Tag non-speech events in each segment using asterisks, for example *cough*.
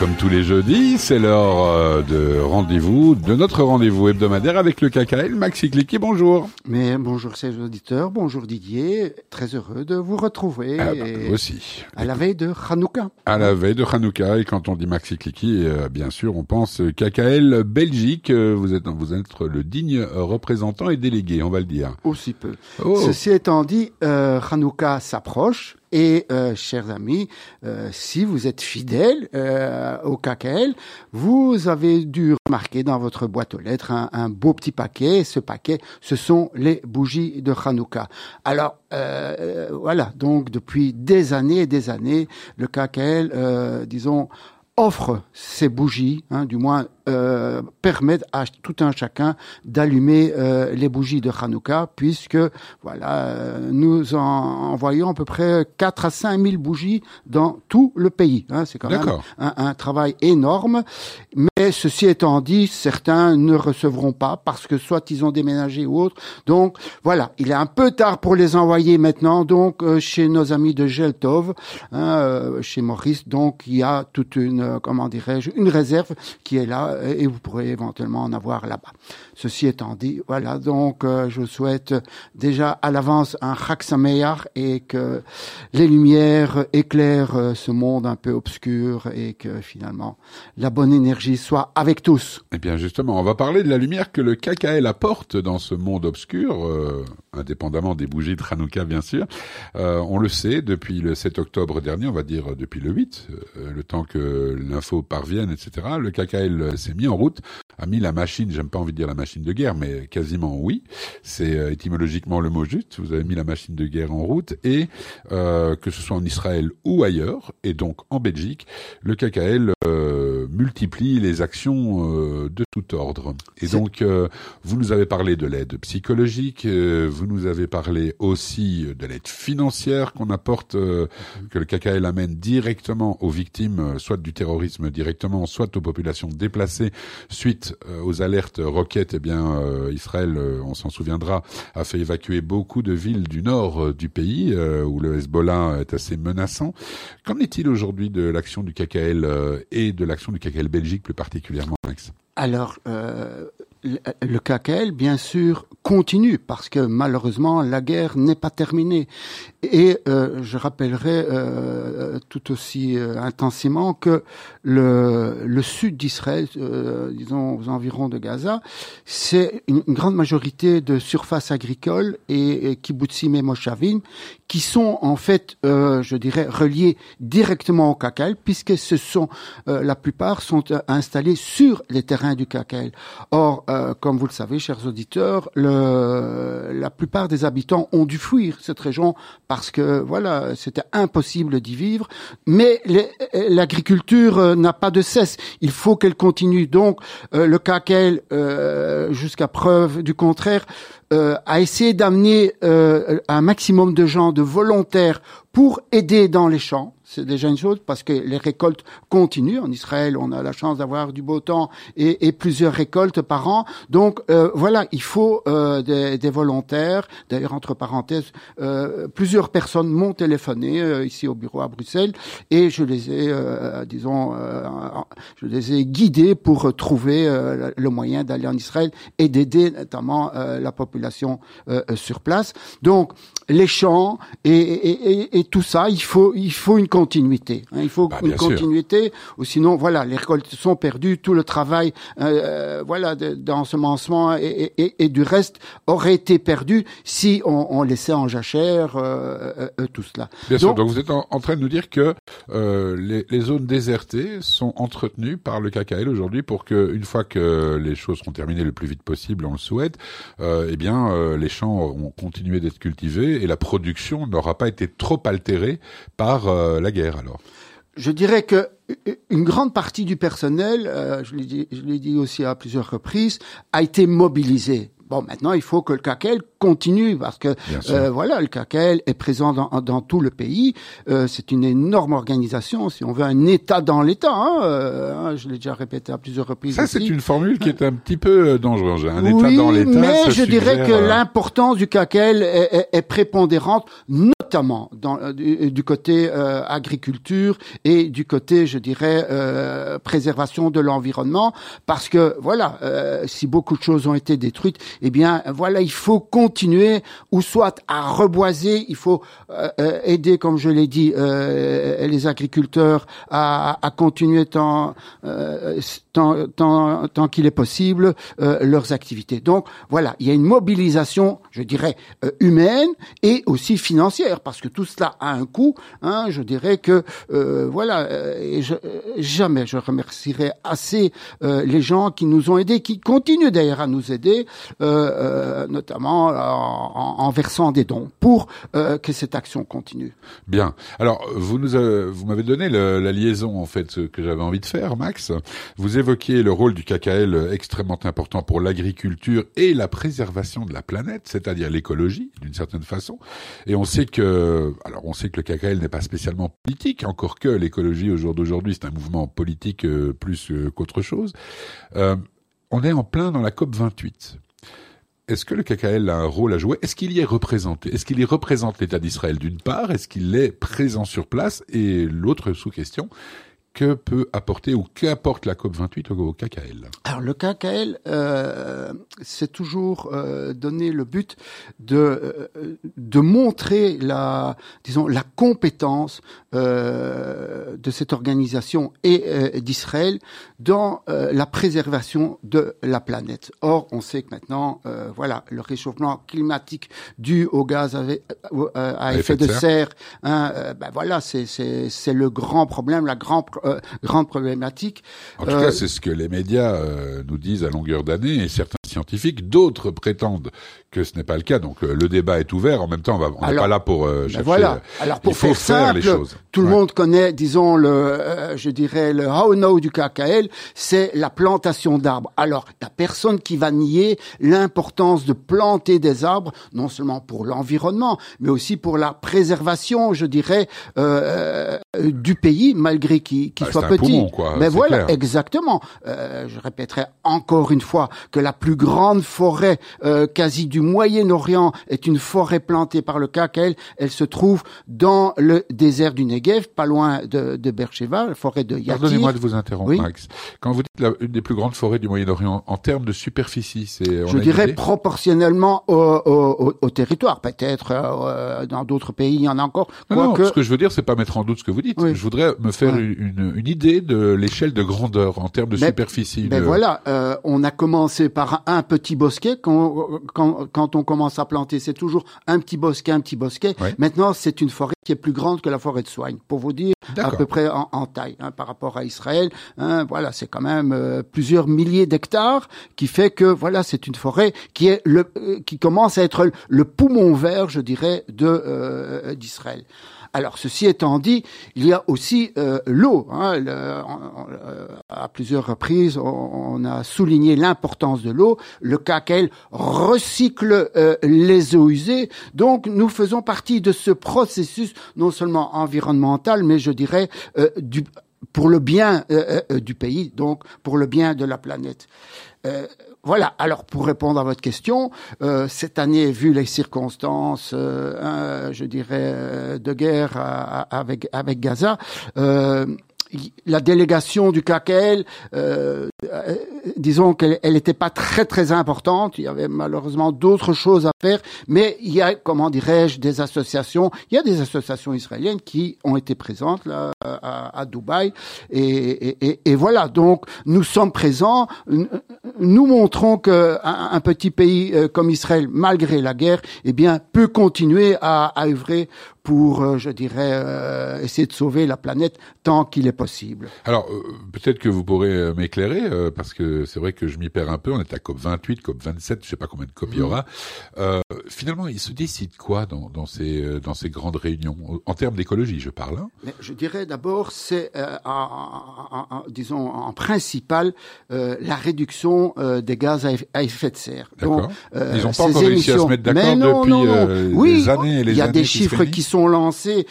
comme tous les jeudis, c'est l'heure euh, de rendez-vous, de notre rendez-vous hebdomadaire avec le KKL. Maxi Clicky, bonjour. Mais bonjour chers auditeurs, bonjour Didier, très heureux de vous retrouver. Ah bah, aussi. À la veille de Hanouka. À la veille de Hanouka, et quand on dit Maxi Clicky, euh, bien sûr, on pense KKL Belgique. Euh, vous êtes, vous êtes le digne représentant et délégué, on va le dire. Aussi peu. Oh. Ceci étant dit, euh, Hanouka s'approche. Et euh, chers amis, euh, si vous êtes fidèles euh, au KKL, vous avez dû remarquer dans votre boîte aux lettres un, beau petit paquet. Ce paquet, ce sont les bougies de Hanouka. Alors voilà, donc depuis des années et des années, le KKL, disons, offre ces bougies, hein, du moins euh, permettent à tout un chacun d'allumer euh, les bougies de Hanouka, puisque voilà, euh, nous en envoyons à peu près 4 à 5 000 bougies dans tout le pays. Hein, c'est quand même un, un, travail énorme. Mais ceci étant dit, certains ne recevront pas parce que soit ils ont déménagé ou autre. Donc voilà, il est un peu tard pour les envoyer maintenant. Donc euh, chez nos amis de Geltov, hein, chez Maurice, donc il y a toute une comment dirais-je une réserve qui est là et vous pourrez éventuellement en avoir là-bas. Ceci étant dit, voilà, donc euh, je souhaite déjà à l'avance un Chag et que les lumières éclairent euh, ce monde un peu obscur et que finalement la bonne énergie soit avec tous. Eh bien justement, on va parler de la lumière que le KKL apporte dans ce monde obscur, euh, indépendamment des bougies de Hanouka bien sûr. on le sait depuis le 7 octobre dernier, on va dire depuis le 8, le temps que l'info parvienne, etc. Le KKL s'est mis en route, a mis la machine, j'aime pas envie de dire la machine de guerre, mais quasiment oui. C'est euh, étymologiquement le mot juste. Vous avez mis la machine de guerre en route et euh, que ce soit en Israël ou ailleurs, et donc en Belgique, le KKL euh, multiplie les actions euh, de tout ordre. Et donc, euh, vous nous avez parlé de l'aide psychologique, vous nous avez parlé aussi de l'aide financière qu'on apporte, que le KKL amène directement aux victimes, soit du terrorisme directement, soit aux populations déplacées suite aux alertes roquettes. Eh bien, Israël, on s'en souviendra, a fait évacuer beaucoup de villes du nord du pays où le Hezbollah est assez menaçant. Qu'en est-il aujourd'hui de l'action du KKL et de l'action du KKL Belgique plus particulièrement, Max? Alors, euh, le KKL, bien sûr, continue parce que malheureusement la guerre n'est pas terminée. Et euh, je rappellerai euh, tout aussi euh, intensément que le, le sud d'Israël, euh, disons aux environs de Gaza, c'est une, grande majorité de surfaces agricoles et, kibbutzim et moshavim qui sont en fait, je dirais, reliés directement au KKL puisque ce sont la plupart sont installés sur les terrains du KKL. Or, comme vous le savez, chers auditeurs, la plupart des habitants ont dû fuir cette région parce que voilà, c'était impossible d'y vivre. Mais l'agriculture euh, n'a pas de cesse. Il faut qu'elle continue. Donc, euh, le CACEL, euh, jusqu'à preuve du contraire, a essayé d'amener un maximum de gens, de volontaires, pour aider dans les champs c'est déjà une chose parce que les récoltes continuent. En Israël, on a la chance d'avoir du beau temps et, plusieurs récoltes par an. Donc euh, voilà, il faut euh, des, des, volontaires. D'ailleurs, entre parenthèses, euh, plusieurs personnes m'ont téléphoné euh, ici au bureau à Bruxelles et je les ai, euh, disons, euh, je les ai guidés pour trouver le moyen d'aller en Israël et d'aider notamment la population sur place. Donc les champs et, et, et, tout ça, il faut il faut une continuité. Hein. Il faut bah, une continuité, ou sinon, voilà, les récoltes sont perdues, tout le travail, euh, euh voilà, d'ensemencement et, et, et, du reste aurait été perdu si on, on laissait en jachère euh, euh, euh tout cela. Bien donc, sûr. Donc vous êtes en, train de nous dire que les, les, zones désertées sont entretenues par le KKL aujourd'hui pour que, une fois que les choses seront terminées le plus vite possible, on le souhaite, eh bien, les champs ont continué d'être cultivés et la production n'aura pas été trop altérée par la guerre alors? Je dirais que une grande partie du personnel, euh, je l'ai dit, dit, aussi à plusieurs reprises, a été mobilisé Bon, maintenant, il faut que le CACEL continue parce que euh, voilà, le CACEL est présent dans, dans tout le pays. Euh, c'est une énorme organisation. Si on veut un État dans l'État, hein, euh, hein, je l'ai déjà répété à plusieurs reprises. Ça, c'est une formule qui est un petit peu dangereuse. Un État dans l'État. Mais je dirais que l'importance du CACEL est, est, prépondérante, notamment dans, du, côté agriculture et du côté, je dirais, préservation de l'environnement, parce que voilà, si beaucoup de choses ont été détruites, eh bien voilà, il faut continuer ou soit à reboiser, il faut euh, euh, aider, comme je l'ai dit, euh, les agriculteurs à, à continuer tant tant, tant, tant qu'il est possible leurs activités. Donc voilà, il y a une mobilisation, je dirais, humaine et aussi financière, parce que tout cela a un coût. Hein, je dirais que voilà, et je, jamais je remercierai assez les gens qui nous ont aidés, qui continuent d'ailleurs à nous aider. Euh, euh, notamment en, en, versant des dons pour euh, que cette action continue. Bien. Alors vous nous vous m'avez donné la liaison en fait que j'avais envie de faire, Max. Vous évoquiez le rôle du KKL extrêmement important pour l'agriculture et la préservation de la planète, c'est-à-dire l'écologie d'une certaine façon. Et on sait que alors on sait que le KKL n'est pas spécialement politique, encore que l'écologie au jour d'aujourd'hui c'est un mouvement politique plus qu'autre chose. Euh, on est en plein dans la COP 28. Est-ce que le KKL a un rôle à jouer? Est-ce qu'il y est représenté? Est-ce qu'il y représente l'État d'Israël d'une part? Est-ce qu'il est présent sur place? Et l'autre sous-question, que peut apporter ou qu'apporte la COP28 au, KKL Alors le KKL, euh, c'est toujours euh, donner le but de euh, de montrer la disons la compétence euh, de cette organisation et euh, d'Israël dans la préservation de la planète. Or, on sait que maintenant, voilà, le réchauffement climatique dû au gaz à, effet de serre, hein, ben voilà, c'est c'est le grand problème, la grande grande problématique. En tout cas, euh, c'est ce que les médias euh, nous disent à longueur d'année et certains scientifiques, d'autres prétendent que ce n'est pas le cas. Donc le débat est ouvert. En même temps, on n'est pas là pour ben chercher. voilà. Alors pour faire, simple, les choses. Tout le monde connaît, disons le, je dirais le how no du KKL, c'est la plantation d'arbres. Alors, il n'y a personne qui va nier l'importance de planter des arbres, non seulement pour l'environnement, mais aussi pour la préservation, je dirais, euh, du pays, malgré qu'il bah, soit petit. Mais voilà, exactement. Euh, je répéterai encore une fois que la plus grande forêt euh, quasi du Moyen-Orient est une forêt plantée par le KKL. Elle se trouve dans le désert du Negev, pas loin de, de Beersheba, la forêt de Yatir. Pardonnez-moi de vous interrompre, Max. Quand vous dites la, une des plus grandes forêts du Moyen-Orient, en termes de superficie, c'est... Je dirais proportionnellement au, au, au, territoire. Peut-être euh, dans d'autres pays, il y en a encore. Non, ce que je veux dire, c'est pas mettre en doute ce que vous dites. Je voudrais me faire une, une, idée de l'échelle de grandeur en termes de superficie. Mais voilà, euh, on a commencé par un petit bosquet. Quand, quand, quand on commence à planter, c'est toujours un petit bosquet, un petit bosquet. Maintenant, c'est une forêt qui est plus grande que la forêt de soigne, pour vous dire à peu près en, en taille hein, par rapport à Israël. Hein, voilà, c'est quand même euh, plusieurs milliers d'hectares, qui fait que voilà, c'est une forêt qui est le, euh, qui commence à être le poumon vert, je dirais, de euh, d'Israël. Alors, ceci étant dit, il y a aussi euh, l'eau. Hein, à plusieurs reprises, on, a souligné l'importance de l'eau. Le KKL recycle euh, les eaux usées. Donc, nous faisons partie de ce processus non seulement environnemental, mais je dirais euh, du, pour le bien du pays, donc pour le bien de la planète. Voilà. Alors pour répondre à votre question, euh, cette année, vu les circonstances, euh, je dirais euh, de guerre avec avec Gaza, la délégation du KKL, euh, euh, disons qu'elle n'était pas très très importante. Il y avait malheureusement d'autres choses à faire, mais il y a, comment dirais-je, des associations. Il y a des associations israéliennes qui ont été présentes là à, Dubaï, et, voilà. Donc nous sommes présents. Nous montrons que un, petit pays euh, comme Israël, malgré la guerre, eh bien peut continuer à, à œuvrer pour, euh, je dirais, euh, essayer de sauver la planète tant qu'il est possible. Alors, euh, peut-être que vous pourrez m'éclairer, euh, parce que c'est vrai que je m'y perds un peu. On est à COP 28, COP 27, je sais pas combien de COP il y aura. Euh, finalement, il se décide quoi dans, dans ces euh, dans ces grandes réunions? En termes d'écologie, je parle. Hein Mais je dirais d'abord, c'est euh, disons en principal la réduction des gaz à, effet de serre. Donc, ils n'ont pas encore réussi à se mettre d'accord depuis non, non. oui, des années et les Il y a années des chiffres qui sont lancés.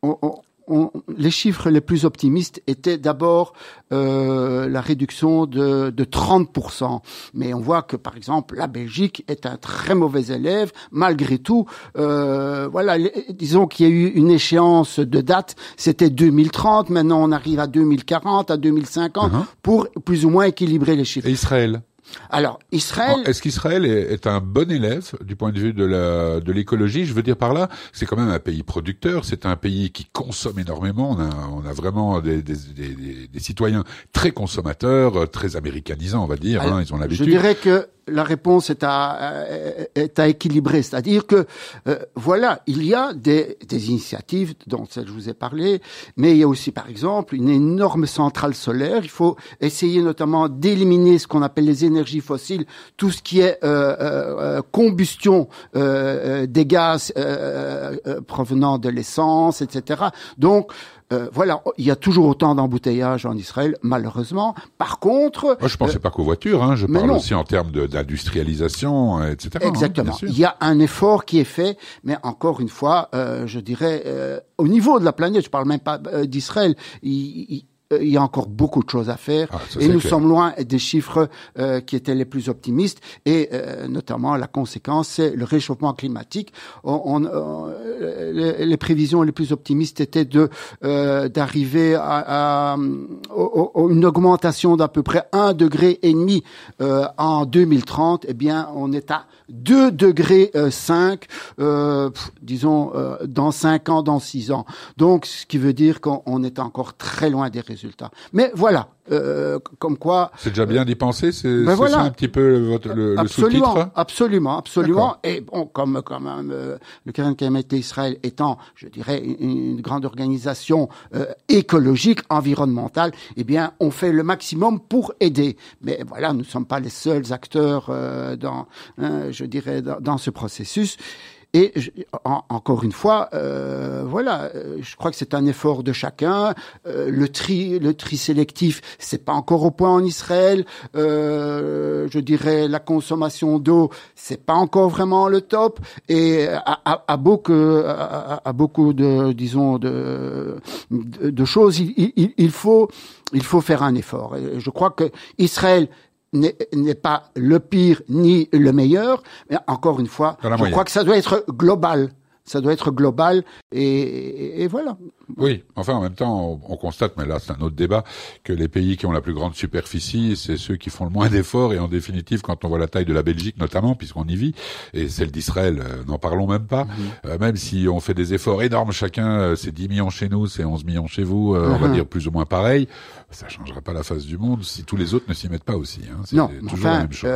On, on, on, les chiffres les plus optimistes étaient d'abord euh, la réduction de, de 30%. Mais on voit que, par exemple, la Belgique est un très mauvais élève. Malgré tout, euh, voilà, les, disons qu'il y a eu une échéance de date, c'était 2030. Maintenant, on arrive à 2040, à 2050, uh -huh. pour plus ou moins équilibrer les chiffres. Et Israël? Alors, Israël. Est-ce qu'Israël est, est, un bon élève du point de vue de la de l'écologie? Je veux dire par là, c'est quand même un pays producteur, c'est un pays qui consomme énormément. On a, on a vraiment des, des, des, des citoyens très consommateurs, très américanisants, on va dire. Alors, hein, ils ont l'habitude. Je dirais que la réponse est à, est à équilibrer, c'est-à-dire que euh, voilà, il y a des, des initiatives dont celle je vous ai parlé, mais il y a aussi par exemple une énorme centrale solaire. Il faut essayer notamment d'éliminer ce qu'on appelle les énergies fossiles, tout ce qui est euh, euh, combustion euh, des gaz provenant de l'essence, etc. Donc euh, voilà, il y a toujours autant d'embouteillages en Israël, malheureusement. Par contre, moi je pensais euh, pas qu'aux voitures, hein, je parle non. aussi en termes d'industrialisation, etc. Exactement. Hein, il y a un effort qui est fait, mais encore une fois, je dirais au niveau de la planète, je parle même pas d'Israël. Il, il, il y a encore beaucoup de choses à faire ah, et nous clair. sommes loin des chiffres euh, qui étaient les plus optimistes et euh, notamment la conséquence c'est le réchauffement climatique. On, on, euh, les, les, prévisions les plus optimistes étaient de d'arriver à, à, à, une augmentation d'à peu près un degré et demi en 2030. Eh bien, on est à 2 degrés 5, disons dans 5 ans, dans 6 ans. Donc, ce qui veut dire qu'on est encore très loin des résultats résultats. Mais voilà, euh, comme quoi. C'est déjà bien d'y penser, c'est ben voilà. un petit peu votre, le, le absolument, sous-titre absolument, absolument. Et bon, comme quand même euh, le Keren Israël étant, je dirais, une, une grande organisation euh, écologique, environnementale, eh bien, on fait le maximum pour aider. Mais voilà, nous ne sommes pas les seuls acteurs dans, hein, je dirais, dans, dans ce processus. Et encore une fois, euh, voilà, je crois que c'est un effort de chacun. Euh, le tri, le tri sélectif, c'est pas encore au point en Israël. Euh, je dirais la consommation d'eau, c'est pas encore vraiment le top. Et à, à, à beaucoup, à, beaucoup de, disons, de, de, choses, il, il, il, faut, il faut faire un effort. Je crois que Israël n'est pas le pire ni le meilleur, mais encore une fois, je moyenne. crois que ça doit être global. Ça doit être global et, et, et voilà. Oui, enfin en même temps, on, on constate, mais là c'est un autre débat, que les pays qui ont la plus grande superficie, c'est ceux qui font le moins d'efforts, et en définitive, quand on voit la taille de la Belgique notamment, puisqu'on y vit, et celle d'Israël, euh, n'en parlons même pas, -hmm. euh, même si on fait des efforts énormes chacun, euh, c'est 10 millions chez nous, c'est 11 millions chez vous, mm -hmm. on va dire plus ou moins pareil, ça changera pas la face du monde si tous les autres ne s'y mettent pas aussi. Hein. Non, toujours enfin, la même chose.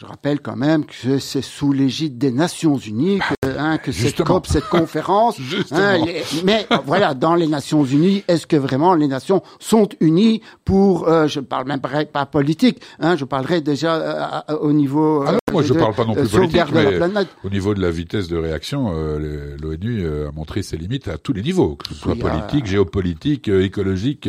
je rappelle quand même que c'est sous l'égide des Nations Unies que, hein, que cette COP, cette conférence, *laughs* hein, les, mais voilà, dans les Nations Unies, est-ce que vraiment les nations sont unies pour, euh, je ne parle même pas politique, hein, je parlerai déjà euh, au niveau. Ah non, moi je ne parle pas non plus politique, mais la au niveau de la vitesse de réaction, euh, l'ONU a montré ses limites à tous les niveaux, que ce soit Oui, politique, géopolitique, écologique,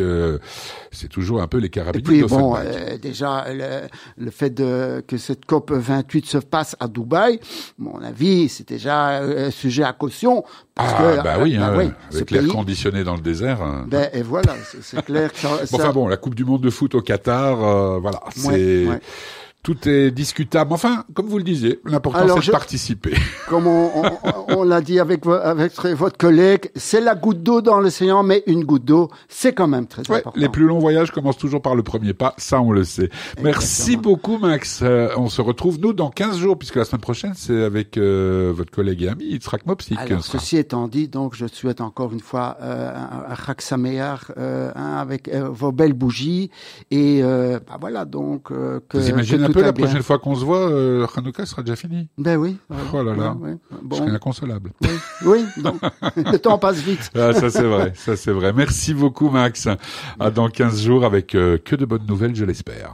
c'est toujours un peu les Et carabines puis bon, euh, déjà le, le, fait de, que cette COP 28 se passe à Dubaï, mon avis, c'est déjà euh, sujet à caution. Parce ah que, bah oui, bah hein, oui avec l'air conditionné dans le désert. Hein. Ben, et voilà, c'est clair que ça, bon, ça... Enfin bon, la Coupe du Monde de foot au Qatar, euh, voilà, c'est ouais. Tout est discutable. Enfin, comme vous le disiez, l'important c'est de participer. *laughs* Comme on, on, on l'a dit avec, avec votre collègue, c'est la goutte d'eau dans l'océan, mais une goutte d'eau, c'est quand même très ouais, important. Les plus longs voyages commencent toujours par le premier pas, ça on le sait. Exactement. Merci beaucoup Max. Euh, on se retrouve nous dans 15 jours, puisque la semaine prochaine c'est avec euh, votre collègue et ami Yitzhak Mopsik. Alors, ceci étant dit, donc je souhaite encore une fois euh, un Chag euh, avec euh, vos belles bougies et bah, voilà donc que, peu la bien. prochaine fois qu'on se voit, euh, Hanouka sera déjà fini. Ben oui. Oh là là. Ouais, ouais. Je Bon, serai inconsolable. oui, oui, donc, *laughs* le temps passe vite. Ah, ça c'est vrai, ça c'est vrai. Merci beaucoup Max. À dans 15 jours avec euh, que de bonnes nouvelles, je l'espère.